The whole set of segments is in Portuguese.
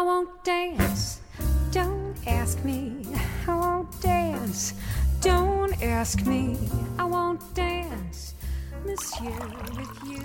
I won't dance. Don't ask me. I won't dance. Don't ask me. I won't dance. Monsieur with you.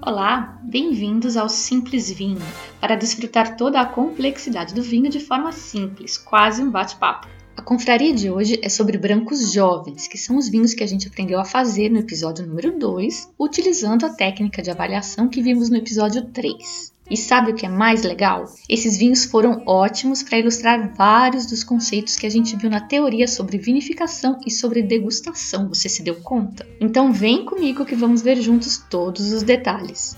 Olá, bem-vindos ao Simples Vinho, para desfrutar toda a complexidade do vinho de forma simples, quase um bate-papo. A confraria de hoje é sobre brancos jovens, que são os vinhos que a gente aprendeu a fazer no episódio número 2, utilizando a técnica de avaliação que vimos no episódio 3. E sabe o que é mais legal? Esses vinhos foram ótimos para ilustrar vários dos conceitos que a gente viu na teoria sobre vinificação e sobre degustação. Você se deu conta? Então vem comigo que vamos ver juntos todos os detalhes.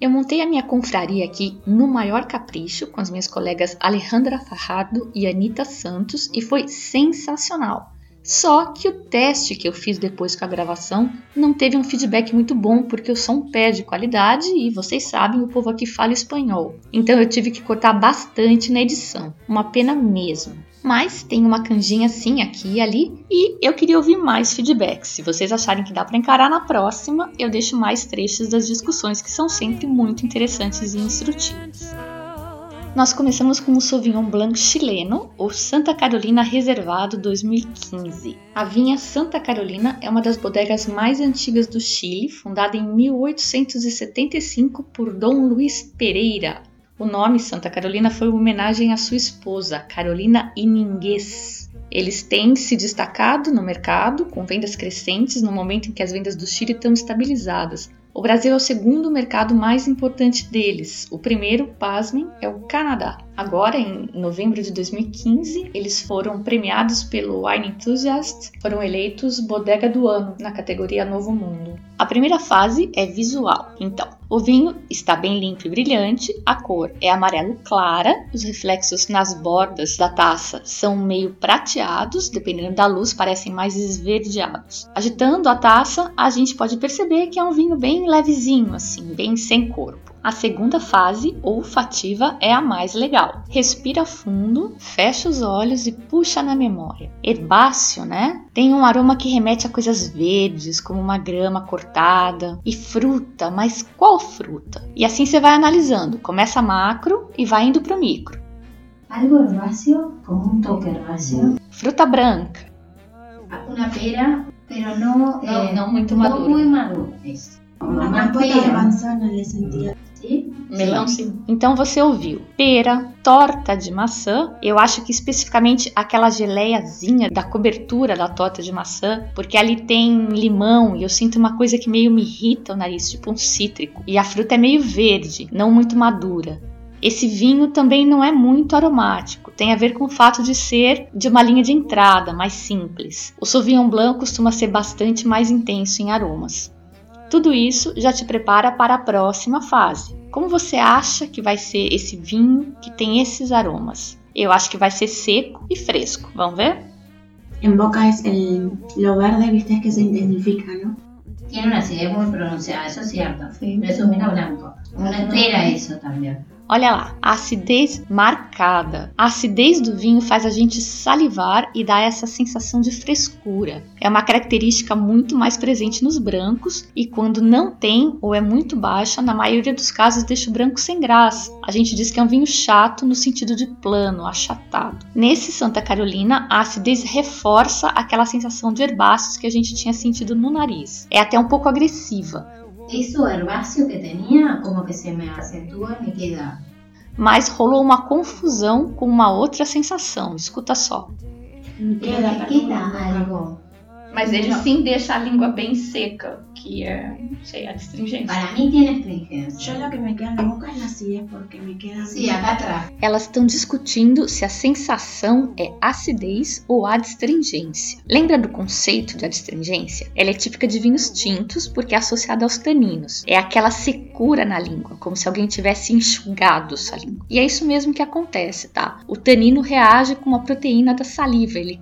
Eu montei a minha confraria aqui no maior capricho com as minhas colegas Alejandra Farrado e Anita Santos e foi sensacional. Só que o teste que eu fiz depois com a gravação não teve um feedback muito bom porque o som perde qualidade e vocês sabem, o povo aqui fala espanhol. Então eu tive que cortar bastante na edição. Uma pena mesmo. Mas tem uma canjinha assim aqui e ali e eu queria ouvir mais feedbacks. Se vocês acharem que dá para encarar na próxima, eu deixo mais trechos das discussões que são sempre muito interessantes e instrutivas. Nós começamos com o Sauvignon Blanc chileno, ou Santa Carolina Reservado 2015. A vinha Santa Carolina é uma das bodegas mais antigas do Chile, fundada em 1875 por Dom Luiz Pereira. O nome Santa Carolina foi uma homenagem à sua esposa, Carolina Iningues. Eles têm se destacado no mercado, com vendas crescentes no momento em que as vendas do Chile estão estabilizadas, o Brasil é o segundo mercado mais importante deles. O primeiro, pasmem, é o Canadá. Agora, em novembro de 2015, eles foram premiados pelo Wine Enthusiast, foram eleitos Bodega do Ano na categoria Novo Mundo. A primeira fase é visual. Então, o vinho está bem limpo e brilhante, a cor é amarelo clara, os reflexos nas bordas da taça são meio prateados, dependendo da luz, parecem mais esverdeados. Agitando a taça, a gente pode perceber que é um vinho bem levezinho, assim, bem sem corpo. A segunda fase, olfativa, é a mais legal. Respira fundo, fecha os olhos e puxa na memória. Herbáceo, né? Tem um aroma que remete a coisas verdes, como uma grama cortada, e fruta, mas qual fruta? E assim você vai analisando. Começa macro e vai indo pro micro. Algo herbáceo, com um toque herbáceo. Fruta branca. Uma pera, pero não, não, eh, não muito madura. Não muito madura. Uma, uma pera. manzana le sentía. Melão, sim. Então você ouviu pera, torta de maçã. Eu acho que especificamente aquela geleiazinha da cobertura da torta de maçã, porque ali tem limão e eu sinto uma coisa que meio me irrita o nariz, tipo um cítrico. E a fruta é meio verde, não muito madura. Esse vinho também não é muito aromático, tem a ver com o fato de ser de uma linha de entrada mais simples. O Sauvignon Blanc costuma ser bastante mais intenso em aromas. Tudo isso já te prepara para a próxima fase. Como você acha que vai ser esse vinho que tem esses aromas? Eu acho que vai ser seco e fresco. Vamos ver? En boca es el, lo verde, viste, es que se intensifica, ¿no? Tiene una acidez muy pronunciada, eso es cierto. Pero es un vino blanco. Uno espera eso también. Olha lá, a acidez marcada. A acidez do vinho faz a gente salivar e dá essa sensação de frescura. É uma característica muito mais presente nos brancos e quando não tem ou é muito baixa, na maioria dos casos deixa o branco sem graça. A gente diz que é um vinho chato no sentido de plano, achatado. Nesse Santa Carolina, a acidez reforça aquela sensação de herbáceos que a gente tinha sentido no nariz. É até um pouco agressiva. Eso herbáceo que tenía, como que se me acentúa y me queda. Mas rolou uma confusão com uma outra sensação. Escuta só. Me queda, queda algo. Mas ele sim deixa a língua bem seca, que é, não sei, a astringência. Para mí tiene astringencia. Yo lo que me queda en la boca es la acidez porque me queda. Sí, acá atrás. Elas estão discutindo se a sensação é acidez ou adstringência. Lembra do conceito de adstringência? Ela é típica de vinhos tintos porque é associada aos taninos. É aquela secura na língua, como se alguém tivesse enxugado sua língua. E é isso mesmo que acontece, tá? O tanino reage com a proteína da saliva, ele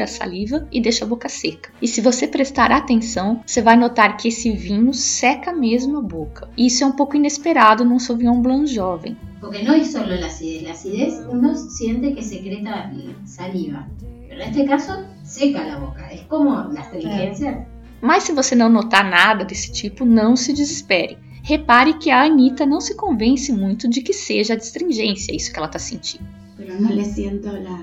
a saliva e deixa a boca seca. E se você prestar atenção, você vai notar que esse vinho seca mesmo a boca. E isso é um pouco inesperado num Sauvignon Blanc jovem. Porque no es solo la acidez. La acidez uno siente que secreta saliva. Pero en este caso, seca la boca. Es como la astringencia. Mas se você não notar nada desse tipo, não se desespere. Repare que a Anitta não se convence muito de que seja a astringência isso que ela está sentindo. Pero no le siento la,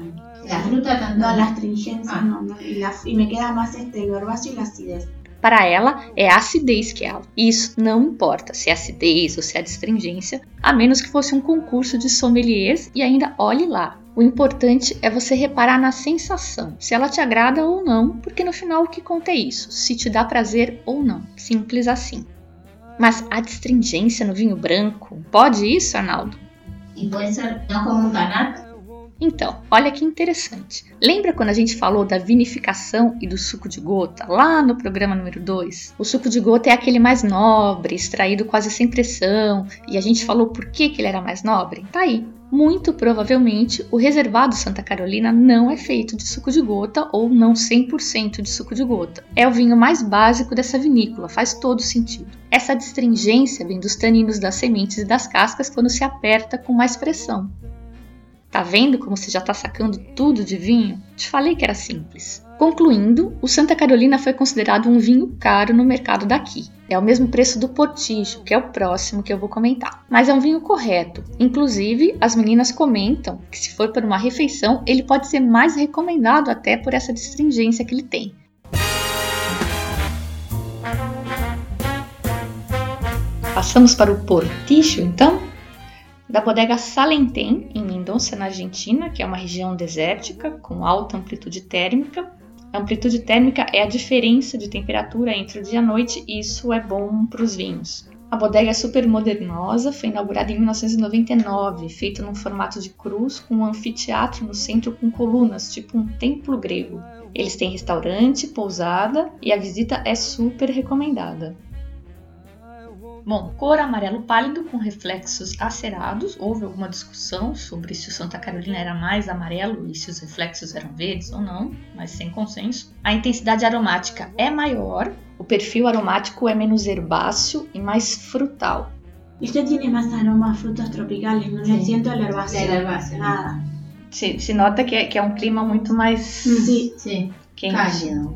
La fruta tanto. no, la astringencia, Ah. no, no, y, la- y me queda más este, lo herbáceo y la acidez. Para ela, é a acidez que é alta. E Isso não importa se é acidez ou se é astringência, a menos que fosse um concurso de sommeliers e ainda olhe lá. O importante é você reparar na sensação, se ela te agrada ou não, porque no final o que conta é isso, se te dá prazer ou não. Simples assim. Mas a astringência no vinho branco, pode isso, Arnaldo? Y puede ser no como un tanar. Então, olha que interessante. Lembra quando a gente falou da vinificação e do suco de gota lá no programa número 2? O suco de gota é aquele mais nobre, extraído quase sem pressão, e a gente falou por que, que ele era mais nobre? Tá aí. Muito provavelmente o reservado Santa Carolina não é feito de suco de gota ou não 100% de suco de gota. É o vinho mais básico dessa vinícola, faz todo sentido. Essa astringência vem dos taninos das sementes e das cascas quando se aperta com mais pressão. Tá vendo como você já tá sacando tudo de vinho? Te falei que era simples. Concluindo, o Santa Carolina foi considerado um vinho caro no mercado daqui. É o mesmo preço do Portijo, que é o próximo que eu vou comentar. Mas é um vinho correto. Inclusive, as meninas comentam que se for para uma refeição, ele pode ser mais recomendado até por essa distringência que ele tem. Passamos para o Portijo, então? da bodega Salentém, em Mendonça, na Argentina, que é uma região desértica com alta amplitude térmica. A amplitude térmica é a diferença de temperatura entre o dia e a noite e isso é bom para os vinhos. A bodega é super modernosa, foi inaugurada em 1999, feita num formato de cruz com um anfiteatro no centro com colunas, tipo um templo grego. Eles têm restaurante, pousada e a visita é super recomendada. Bom, cor amarelo pálido com reflexos acerados. Houve alguma discussão sobre se o Santa Carolina era mais amarelo e se os reflexos eram verdes ou não, mas sem consenso. A intensidade aromática é maior, o perfil aromático é menos herbáceo e mais frutal. Usted tiene más aroma a frutas tropicales, no le Sí. siento el herbáceo. El herbáceo, Nada. Se, se nota que é, que é um clima muito mais Sí, Sí, quente. cálido.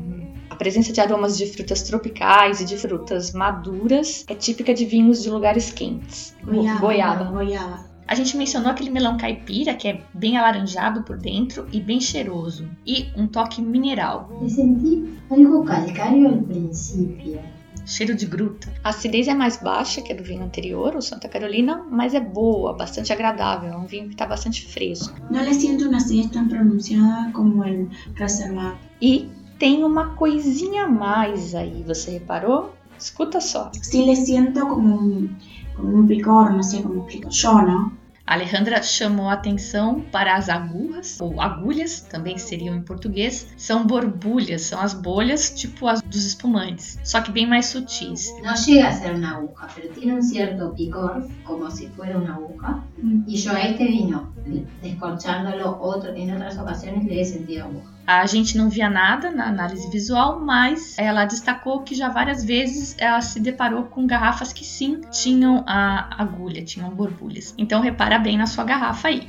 A presença de aromas de frutas tropicais e de frutas maduras é típica de vinhos de lugares quentes. goiaba. Goiaba. goiaba. A gente mencionou aquele melão caipira, que é bem alaranjado por dentro e bem cheiroso, e um toque mineral, Le sentí algo calcáreo al principio. cheiro de gruta. A acidez é mais baixa que a do vinho anterior, o Santa Carolina, mas é boa, bastante agradável, é um vinho que está bastante fresco. No le siento una acidez tan pronunciada como el reservado. E tem uma coisinha a mais aí, você reparou? Escuta só. Sí le siento como un, como un picor, cómo explico yo, ¿no? A Alejandra chamou a atenção para as agulhas, ou agulhas, também seriam em português, são borbulhas, são as bolhas tipo as dos espumantes, só que bem mais sutis. No llega a ser una aguja, pero tiene un cierto picor, como si fuera una aguja. Yo a este vino, descorchándolo otro, en otras ocasiones, le he sentido aguja. A gente não via nada na análise visual, mas ela destacou que já várias vezes ela se deparou com garrafas que sim tinham a agulha, tinham borbulhas. Então repara bem na sua garrafa aí.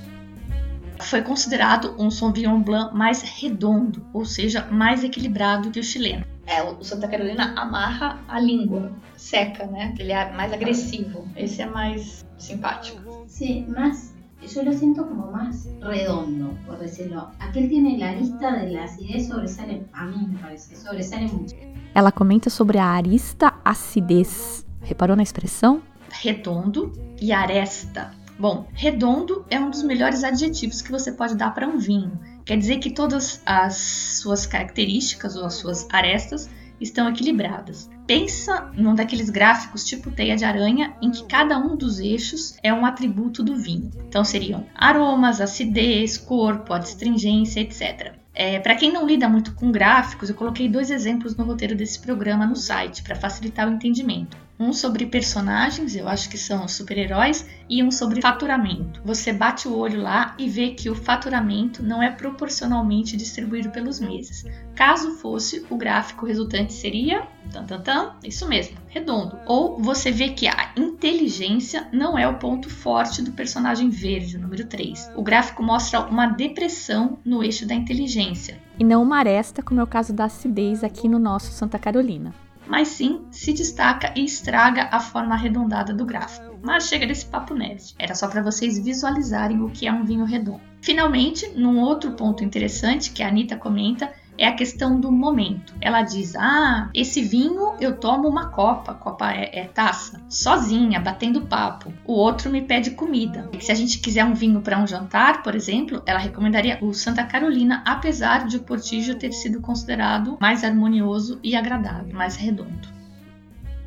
Foi considerado um Sauvignon Blanc mais redondo, ou seja, mais equilibrado que o chileno. É, o Santa Carolina amarra a língua, seca, né? Ele é mais agressivo. Esse é mais simpático. Sí, más, yo lo siento como más redondo, por decirlo. Aquel tiene la lista de la acidez sobresale, a mí me parece, sobresale mucho. Ela comenta sobre a arista acidez. Reparou na expressão? redondo e aresta. Bom, redondo é um dos melhores adjetivos que você pode dar para um vinho. Quer dizer que todas as suas características ou as suas arestas estão equilibradas. Pensa num daqueles gráficos tipo teia de aranha em que cada um dos eixos é um atributo do vinho. Então seriam aromas, acidez, corpo, adstringência, etc. É, para quem não lida muito com gráficos, eu coloquei dois exemplos no roteiro desse programa no site para facilitar o entendimento. Um sobre personagens, eu acho que são super-heróis, e um sobre faturamento. Você bate o olho lá e vê que o faturamento não é proporcionalmente distribuído pelos meses. Caso fosse, o gráfico resultante seria tan, tan, tan, isso mesmo, redondo. Ou você vê que a inteligência não é o ponto forte do personagem verde, número 3. O gráfico mostra uma depressão no eixo da inteligência. E não uma aresta, como é o caso da acidez aqui no nosso Santa Carolina. mas sim se destaca e estraga a forma arredondada do gráfico. Mas chega desse papo nerd, era só para vocês visualizarem o que é um vinho redondo. Finalmente, num outro ponto interessante que a Anitta comenta, é a questão do momento. Ela diz: Ah, esse vinho eu tomo uma copa, copa é, é taça, sozinha, batendo papo. O outro me pede comida. E se a gente quiser um vinho para um jantar, por exemplo, ela recomendaria o Santa Carolina, apesar de o Portillo ter sido considerado mais harmonioso e agradável, mais redondo.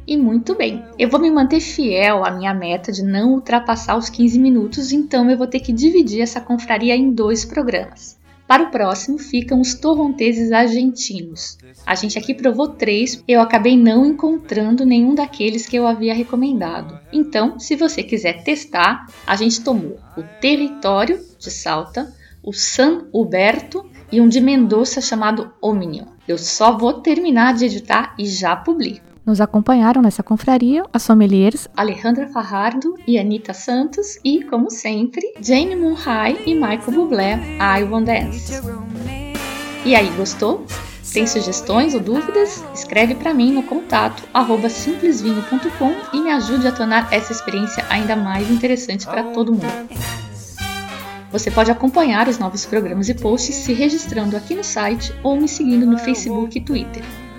E muito bem, eu vou me manter fiel à minha meta de não ultrapassar os 15 minutos, então eu vou ter que dividir essa confraria em dois programas. Para o próximo ficam os torronteses argentinos. A gente aqui provou três, eu acabei não encontrando nenhum daqueles que eu havia recomendado. Então, se você quiser testar, a gente tomou o Território de Salta, o San Huberto e um de Mendoza chamado Omnium. Eu só vou terminar de editar e já publico. Nos acompanharam nessa confraria as sommeliers Alejandra Farrardo e Anita Santos e, como sempre, Jane Munhai e Michael Bublé, I Want Dance. E aí, gostou? Tem sugestões ou dúvidas? Escreve para mim no contato simplesvinho.com e me ajude a tornar essa experiência ainda mais interessante para todo mundo. Você pode acompanhar os novos programas e posts se registrando aqui no site ou me seguindo no Facebook e Twitter.